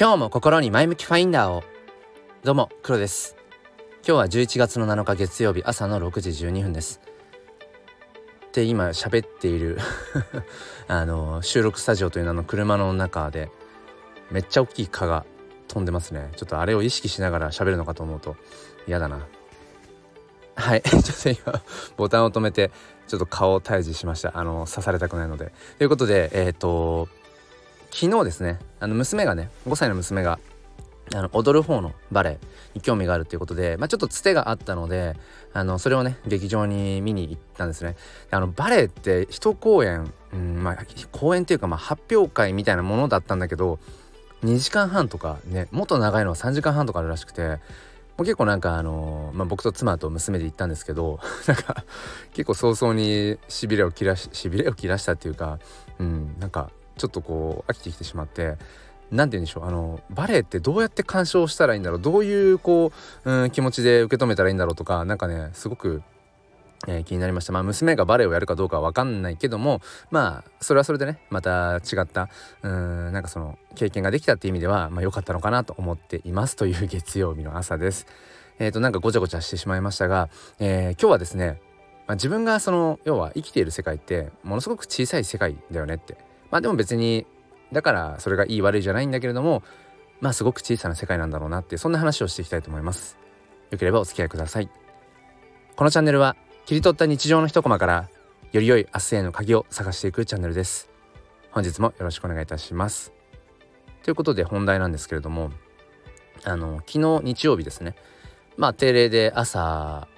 今日も心に前向きファインダーを。どうも黒です。今日は11月の7日月曜日朝の6時12分です。で今喋っている あの収録スタジオという名の車の中でめっちゃ大きい蚊が飛んでますね。ちょっとあれを意識しながら喋るのかと思うと嫌だな。はい。ちょっと今ボタンを止めてちょっと顔を退治しました。あの刺されたくないので。ということでえっ、ー、と昨日ですねあの娘がね5歳の娘があの踊る方のバレエに興味があるっていうことで、まあ、ちょっとつてがあったのであのそれをね劇場に見に行ったんですね。あのバレエって一公演、うんまあ、公演っていうかまあ発表会みたいなものだったんだけど2時間半とかねもっと長いのは3時間半とかあるらしくてもう結構なんかあのー、まあ、僕と妻と娘で行ったんですけど なんか結構早々にしびれを切らししびれを切らしたっていうかうんなんかちょっとこう飽きてきてしまって何て言うんでしょうあのバレエってどうやって鑑賞したらいいんだろうどういうこう、うん、気持ちで受け止めたらいいんだろうとか何かねすごく、えー、気になりましたまあ娘がバレエをやるかどうかは分かんないけどもまあそれはそれでねまた違ったうんなんかその経験ができたっていう意味ではまあ良かったのかなと思っていますという月曜日の朝です。えーとなんかごちゃごちゃしてしまいましたが、えー、今日はですねまあ、自分がその要は生きている世界ってものすごく小さい世界だよねってまあでも別にだからそれがいい悪いじゃないんだけれどもまあすごく小さな世界なんだろうなってそんな話をしていきたいと思います。よければお付き合いください。このチャンネルは切り取った日常の一コマからより良い明日への鍵を探していくチャンネルです。本日もよろしくお願いいたします。ということで本題なんですけれどもあの昨日日曜日ですね。まあ定例で朝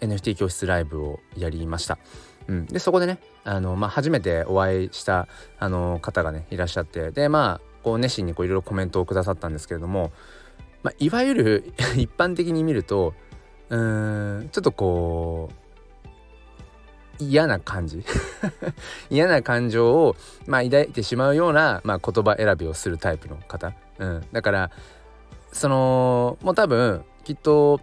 NFT 教室ライブをやりました。うん、でそこでねあの、まあ、初めてお会いしたあの方がねいらっしゃってでまあこう熱心にいろいろコメントをくださったんですけれども、まあ、いわゆる 一般的に見るとうーんちょっとこう嫌な感じ。嫌な感情を、まあ、抱いてしまうような、まあ、言葉選びをするタイプの方、うん、だからそのもう多分きっと、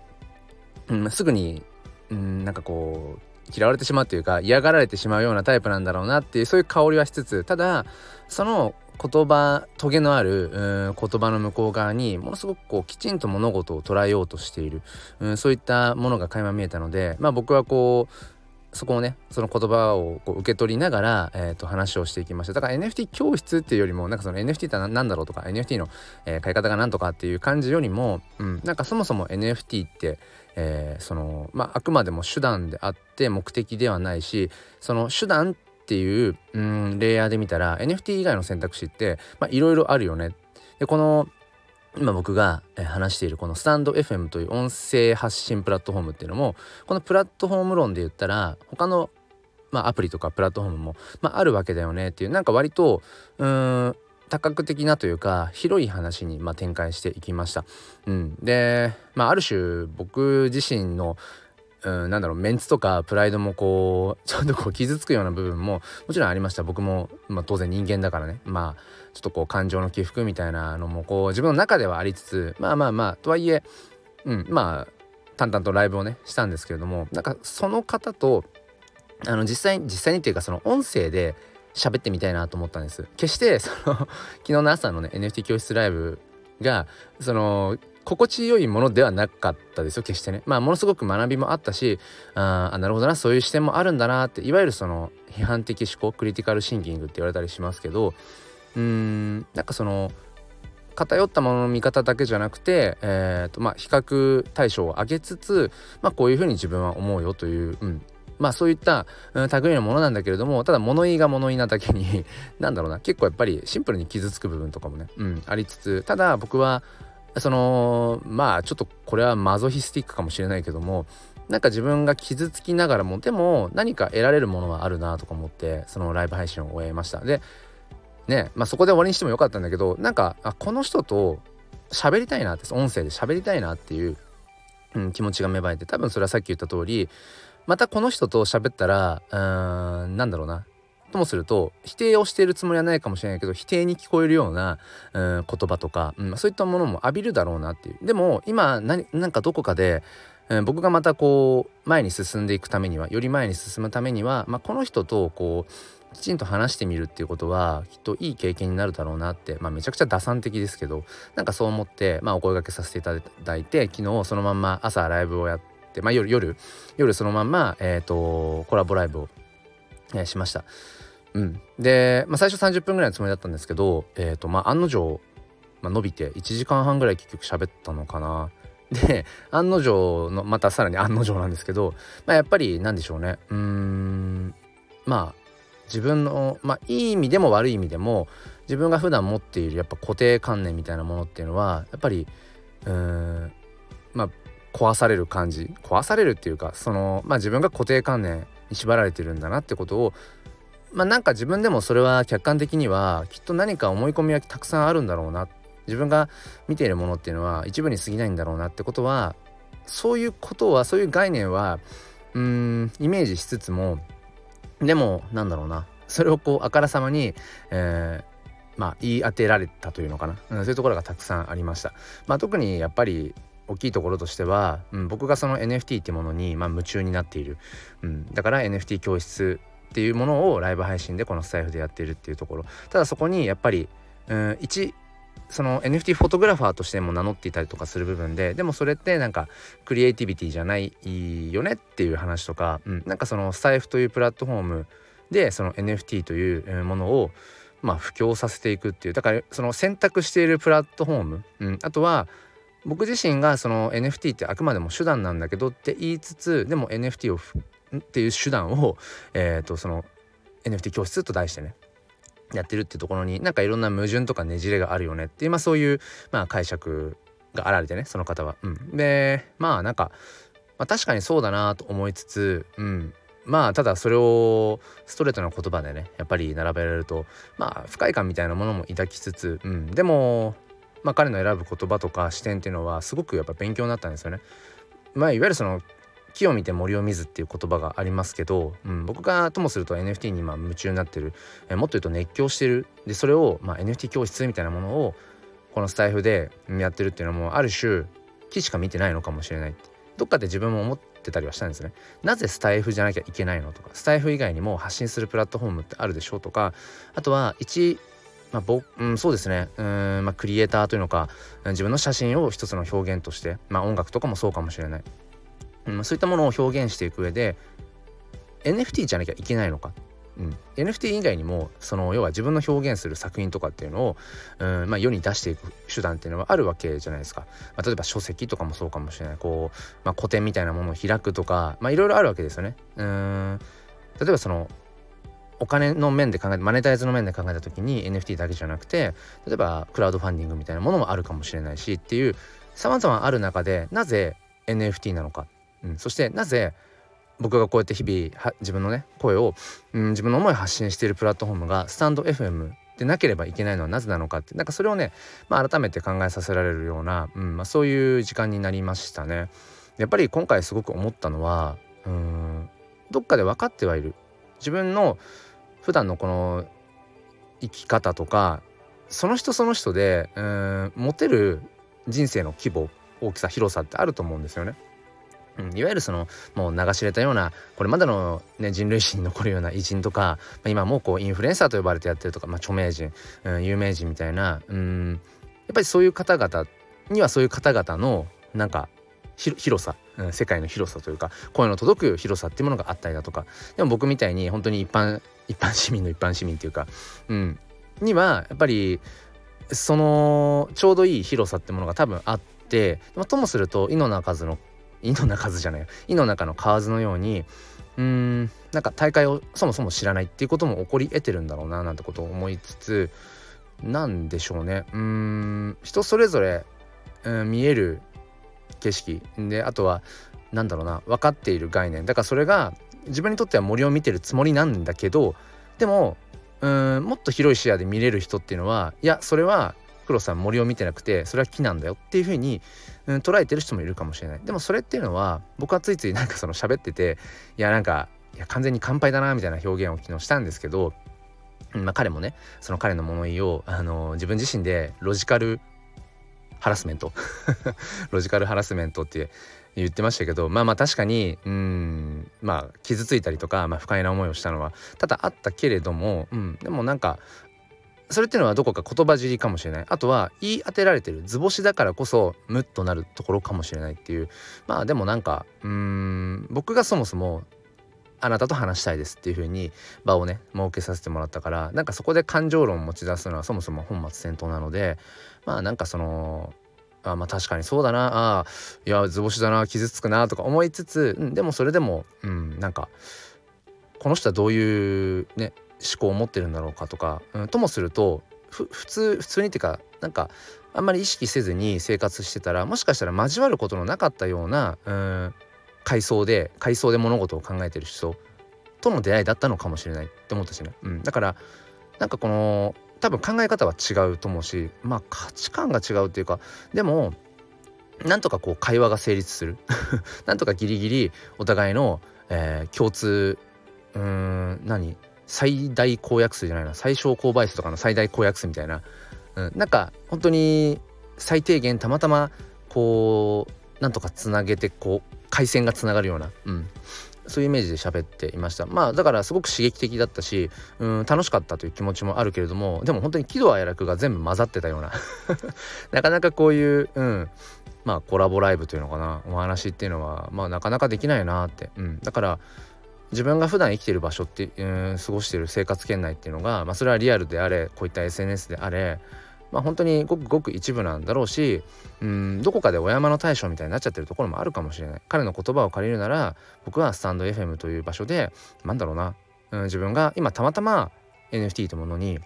うん、すぐに、うん、なんかこう嫌われてしまうというか嫌がられてしまうようなタイプなんだろうなっていうそういう香りはしつつただその言葉トゲのある言葉の向こう側にものすごくこうきちんと物事を捉えようとしているうんそういったものが垣間見えたのでまあ僕はこうそこをねその言葉をこう受け取りながら、えー、と話をしていきました。だから NFT 教室っていうよりもなんかその NFT って何だろうとか NFT の、えー、買い方が何とかっていう感じよりも、うん、なんかそもそも NFT って、えー、そのまああくまでも手段であって目的ではないしその手段っていう、うん、レイヤーで見たら NFT 以外の選択肢っていろいろあるよね。でこの今僕が話しているこのスタンド FM という音声発信プラットフォームっていうのもこのプラットフォーム論で言ったら他のまあアプリとかプラットフォームも、まあ、あるわけだよねっていうなんか割とうん多角的なというか広い話にま展開していきました。うん、で、まあ、ある種僕自身のうん、なんだろうメンツとかプライドもこうちょっとこう傷つくような部分ももちろんありました。僕も、まあ、当然人間だからね。まあちょっとこう感情の起伏みたいなのもこう自分の中ではありつつまあまあまあとはいえ、うん、まあ淡々とライブをねしたんですけれどもなんかその方とあの実際に実際にっていうかその音声で喋ってみたいなと思ったんです。決してその 昨日の朝のね NFT 教室ライブがその心地よいものではなかったですよ決してね。まあものすごく学びもあったしああなるほどなそういう視点もあるんだなっていわゆるその批判的思考クリティカルシンキングって言われたりしますけどうーんなんかその偏ったものの見方だけじゃなくて、えーとまあ、比較対象を上げつつ、まあ、こういうふうに自分は思うよという、うん、まあそういった、うん、類のものなんだけれどもただ物言いが物言いなだけに なんだろうな結構やっぱりシンプルに傷つく部分とかもね、うん、ありつつただ僕はそのまあちょっとこれはマゾヒスティックかもしれないけどもなんか自分が傷つきながらもでも何か得られるものはあるなとか思ってそのライブ配信を終えました。でねまあそこで終わりにしてもよかったんだけどなんかあこの人と喋りたいなって音声で喋りたいなっていう、うん、気持ちが芽生えて多分それはさっき言った通りまたこの人と喋ったらうーんなんだろうな。ともすると否定をしているつもりはないかもしれないけど否定に聞こえるような、うん、言葉とか、うん、そういったものも浴びるだろうなっていう。でも今何なんかどこかで、えー、僕がまたこう前に進んでいくためにはより前に進むためには、まあ、この人とこうきちんと話してみるっていうことはきっといい経験になるだろうなって、まあ、めちゃくちゃ打算的ですけどなんかそう思って、まあ、お声がけさせていただいて昨日そのまんま朝ライブをやって、まあ、夜夜夜そのまんま、えーと、コラボライブを、えー、しました。うん、で、まあ、最初30分ぐらいのつもりだったんですけど、えーとまあ、案の定、まあ、伸びて1時間半ぐらい結局喋ったのかな。で案の定のまたさらに案の定なんですけど、まあ、やっぱり何でしょうねうんまあ自分のまあいい意味でも悪い意味でも自分が普段持っているやっぱ固定観念みたいなものっていうのはやっぱりうーんまあ壊される感じ。壊されるっていうかそのまあ自分が固定観念に縛られてるんだなってことをまあなんか自分でもそれは客観的にはきっと何か思い込みはたくさんあるんだろうな。自分が見ているものっていうのは一部に過ぎないんだろうなってことはそういうことはそういう概念はうんイメージしつつもでもなんだろうな。それをこうあからさまに、えー、まあ言い当てられたというのかな、うん、そういうところがたくさんありました。まあ、特にやっぱり大きいところとしては、うん、僕がその NFT っていうものに、まあ、夢中になっている、うん、だから NFT 教室っていうものをライブ配信でこのスタイフでやっているっていうところ。ただそこにやっぱり、うん、一その NFT フォトグラファーとしても名乗っていたりとかする部分ででもそれってなんかクリエイティビティじゃないよねっていう話とか、うん、なんかそのスタイフというプラットフォームでその NFT というものをまあ布教させていくっていう。だからその選択しているプラットフォーム、うん、あとは僕自身がその NFT ってあくまでも手段なんだけどって言いつつでも NFT をっていう手段を、えー、とその NFT 教室と題してねやってるってところになんかいろんな矛盾とかねじれがあるよねっていう、まあ、そういう、まあ、解釈があられてねその方は。うん、でまあなんか、まあ、確かにそうだなと思いつつ、うん、まあただそれをストレートな言葉でねやっぱり並べられるとまあ不快感みたいなものも抱きつつ、うん、でもまあ彼の選ぶ言葉とか視点っていうのはすごくやっぱ勉強になったんですよね。まあいわゆるその木を見て森を見ずっていう言葉がありますけど、うん、僕がともすると NFT に今夢中になってる、えもっと言うと熱狂してるでそれを、まあ、NFT 教室みたいなものをこのスタイフでやってるっていうのもある種木しか見てないのかもしれないどっかで自分も思ってたりはしたんですねなぜスタイフじゃなきゃいけないのとかスタイフ以外にも発信するプラットフォームってあるでしょうとかあとは一まあ、僕、うん、そうですね。うん、まあ、クリエイターというのか自分の写真を一つの表現として、まあ、音楽とかもそうかもしれない。うん、そういったものを表現していく上で NFT じゃなきゃいけないのか、うん、NFT 以外にもその要は自分の表現する作品とかっていうのを、うんまあ、世に出していく手段っていうのはあるわけじゃないですか、まあ、例えば書籍とかもそうかもしれない。こう、まあ、古典みたいなものを開くとかいろいろあるわけですよね。うん例えばそのお金の面で考えてマネタイズの面で考えた時に NFT だけじゃなくて例えばクラウドファンディングみたいなものもあるかもしれないしっていうさまざまある中でなぜ NFT なのか。うん、そしてなぜ僕がこうやって日々自分のね声を、うん、自分の思いを発信しているプラットフォームがスタンド FM でなければいけないのはなぜなのかってなんかそれをね、まあ、改めて考えさせられるような、うんまあ、そういう時間になりましたね。やっぱり今回すごく思ったのはうんどっかで分かってはいる。自分の普段のこの生き方とかその人その人でうん持てる人生の規模大きさ広さってあると思うんですよね。うん、いわゆるそのもう流し入れたようなこれまでの、ね、人類史に残るような偉人とか、まあ、今もうこうインフルエンサーと呼ばれてやってるとか、まあ、著名人、うん、有名人みたいな、うん、やっぱりそういう方々にはそういう方々のなんか広さ、うん、世界の広さというか声の届く広さっていうものがあったりだとか。でも僕みたいに本当に一般一般市民の一般市民っていうか、うん、にはやっぱりそのちょうどいい広さってものが多分あってでもともすると井の中の井の中じゃない井の中の蛙のようにうーんなんか大会をそもそも知らないっていうことも起こり得てるんだろうななんてことを思いつつなんでしょうね。うーん人それぞれ、うん、見える景色。であとは何だろうな分かっている概念。だからそれが自分にとっては森を見てるつもりなんだけどでもうんもっと広い視野で見れる人っていうのはいやそれは黒さん森を見てなくてそれは木なんだよっていうふうに、うん、捉えてる人もいるかもしれない。でもそれっていうのは僕はついついなんかその喋ってていやなんかいや完全に乾杯だなみたいな表現を昨日したんですけど、まあ、彼もねその彼の物言いをあの自分自身でロジカルハラスメントロジカルハラスメントって言ってましたけどまあまあ確かにうんまあ傷ついたりとか、まあ、不快な思いをしたのは多々あったけれども、うん、でもなんかそれっていうのはどこか言葉尻かもしれない。あとは言い当てられてる図星だからこそムッとなるところかもしれないっていう。まあでもなんかうん僕がそもそもあなたと話したいですっていう風に場をね設けさせてもらったからなんかそこで感情論を持ち出すのはそもそも本末転倒なのでまあなんかそのあまあ確かにそうだなあいや図星だな傷つくなとか思いつつ、うん、でもそれでも、うん、なんかこの人はどういうね思考を持ってるんだろうかとか、うん、ともすると普通普通にっていうかなんかあんまり意識せずに生活してたらもしかしたら交わることのなかったようなうん階層で階層で物事を考えてる人との出会いだったのかもしれないって思ったしね、うん、だからなんかこの多分考え方は違うと思うしまあ価値観が違うっていうかでもなんとかこう会話が成立する。なんとかギリギリお互いの、えー、共通うん何？最大公約数じゃないな。最小公倍数とかの最大公約数みたいな、うん、なんか本当に最低限たまたまこうなんとかつなげてこう回線がつながるような、うん、そういうイメージで喋っていました。まあだからすごく刺激的だったし、うん、楽しかったという気持ちもあるけれどもでも本当に喜怒哀楽が全部混ざってたような。なかなかこういう、うん、まあコラボライブというのかな。お話っていうのはまあなかなかできないなって、うん、だから自分が普段生きてる場所って、うん、過ごしてる生活圏内っていうのが、まあ、それはリアルであれこういった SNS であれまあ本当にごくごく一部なんだろうしうんどこかでお山の大将みたいになっちゃってるところもあるかもしれない。彼の言葉を借りるなら僕はスタンド FM という場所でなんだろうな、うん、自分が今たまたま NFT というものに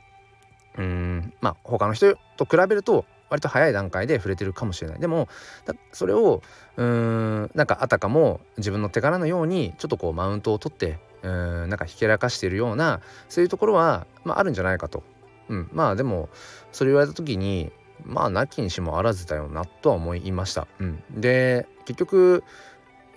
うんまあ他の人と比べると割と早い段階で触れてるかもしれない。でもそれをうんなんかあたかも自分の手柄のようにちょっとこうマウントを取ってうんなんかひけらかしているようなそういうところは、まあ、あるんじゃないかと、うん、まあでもそれ言われた時にまあなきにしもあらずだよなとは思いました。うん、で結局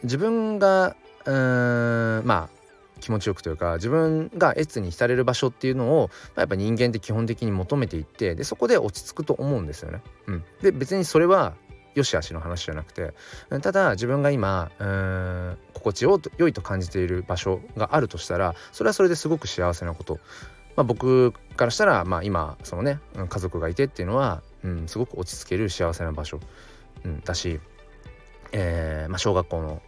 自分がうんまあ気持ちよくというか自分が越に浸れる場所っていうのを、まあ、やっぱ人間って基本的に求めていってでそこで落ち着くと思うんですよね。うん、で別にそれは良し悪しの話じゃなくてただ自分が今うん心地よいと感じている場所があるとしたらそれはそれですごく幸せなこと。まあ、僕からしたら、まあ、今そのね家族がいてっていうのは、うん、すごく落ち着ける幸せな場所、うん、だし、えーまあ、小学校の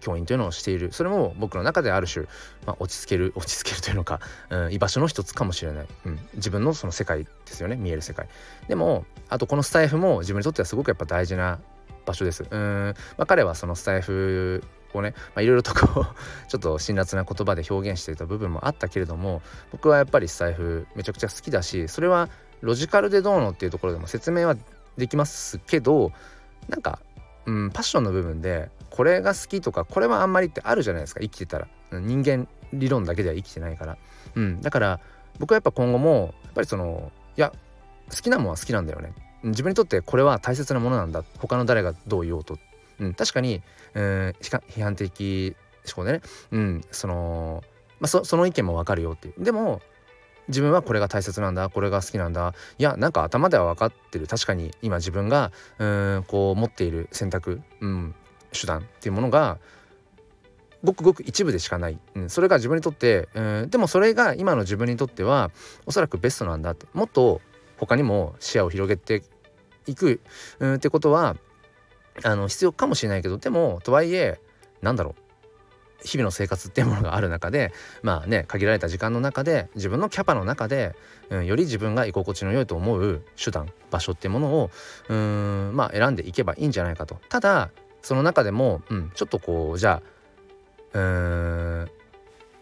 教員というのをしている。それも僕の中である種、まあ、落ち着ける 落ち着けるというのか、うん、居場所の一つかもしれない、うん、自分のその世界ですよね見える世界。でもあとこのスタイフも自分にとってはすごくやっぱ大事な場所です。うん、まあ、彼はそのスタイフをねいろいろとこう ちょっと辛辣な言葉で表現していた部分もあったけれども僕はやっぱりスタイフめちゃくちゃ好きだしそれはロジカルでどうのっていうところでも説明はできますけどなんか、うん、パッションの部分でこれが好きとかこれはあんまりってあるじゃないですか生きてたら。人間理論だけでは生きてないから、うん、だから僕はやっぱ今後もやっぱりそのいや好きなものは好きなんだよね。自分にとってこれは大切なものなんだ。他の誰がどう言おうと、うん、確かに、えー、批判的思考でね、うん、その、まあ、そその意見もわかるよっていう。でも自分はこれが大切なんだ。これが好きなんだ。いやなんか頭では分かってる。確かに今自分がうんこう持っている選択、うん、手段っていうものがごくごく一部でしかない、うん、それが自分にとって、うん、でもそれが今の自分にとってはおそらくベストなんだって。もっと他にも視野を広げていく、うん、ってことはあの必要かもしれないけどでもとはいえなんだろう。日々の生活っていうものがある中でまあね限られた時間の中で自分のキャパの中で、うん、より自分が居心地の良いと思う手段場所っていうものをうんまあ選んでいけばいいんじゃないかと。ただその中でも、うん、ちょっとこうじゃあうん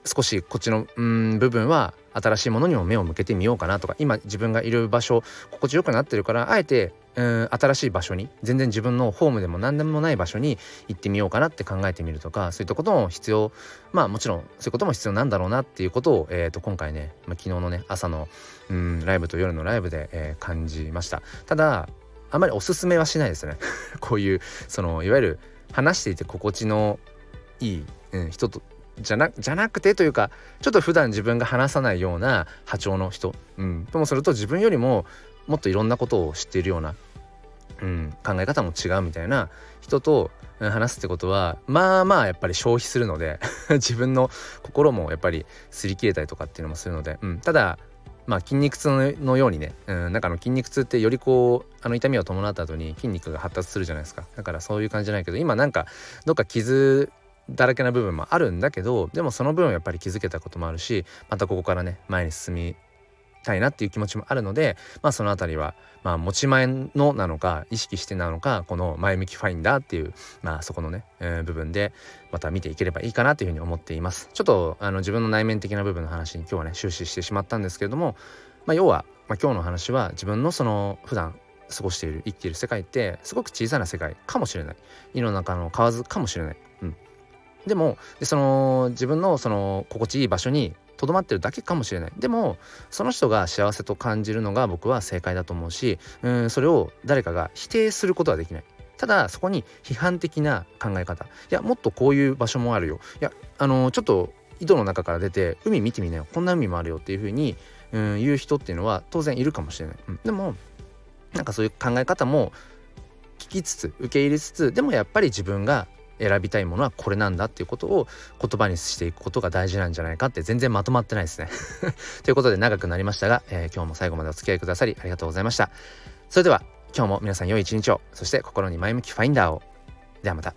少しこっちのうん部分は新しいものにも目を向けてみようかなとか今自分がいる場所心地よくなってるからあえて新しい場所に全然自分のホームでも何でもない場所に行ってみようかなって考えてみるとかそういったことも必要まあもちろんそういうことも必要なんだろうなっていうことを、えー、と今回ね、まあ、昨日のね朝のうんライブと夜のライブで、えー、感じました。ただあんまりおすすめはしないですね。こういうそのいわゆる話していて心地のいい、うん、人とじゃなじゃなくてというかちょっと普段自分が話さないような波長の人、うん、ともすると自分よりももっといろんなことを知っているようなうん、考え方も違うみたいな人と話すってことはまあまあやっぱり消費するので 自分の心もやっぱり擦り切れたりとかっていうのもするので、うん、ただまあ筋肉痛のようにね、うん、なんかの筋肉痛ってよりこうあの痛みを伴った後に筋肉が発達するじゃないですか。だからそういう感じじゃないけど今なんかどっか傷だらけな部分もあるんだけどでもその分やっぱり気づけたこともあるしまたここからね前に進みたいなっていう気持ちもあるのでまあその辺りはまあ持ち前のなのか意識してなのかこの前向きファインダーっていうまあそこのね、えー、部分でまた見ていければいいかなというふうに思っています。ちょっとあの自分の内面的な部分の話に今日はね終始してしまったんですけれどもまあ要は、まあ、今日の話は自分のその普段過ごしている生きている世界ってすごく小さな世界かもしれない。世の中の蛙かもしれない、うん、でもでその自分のその心地いい場所にとどまってるだけかもしれない。でもその人が幸せと感じるのが僕は正解だと思うしうんそれを誰かが否定することはできない。ただそこに批判的な考え方。いやもっとこういう場所もあるよ。いやあのちょっと井戸の中から出て海見てみなよ。こんな海もあるよっていうふうにうん言う人っていうのは当然いるかもしれない、うん、でもなんかそういう考え方も聞きつつ受け入れつつでもやっぱり自分が選びたいものはこれなんだっていうことを言葉にしていくことが大事なんじゃないかって全然まとまってないですね。ということで長くなりましたが、えー、今日も最後までお付き合いくださりありがとうございましたそれでは今日も皆さん良い一日をそして心に前向きファインダーをではまた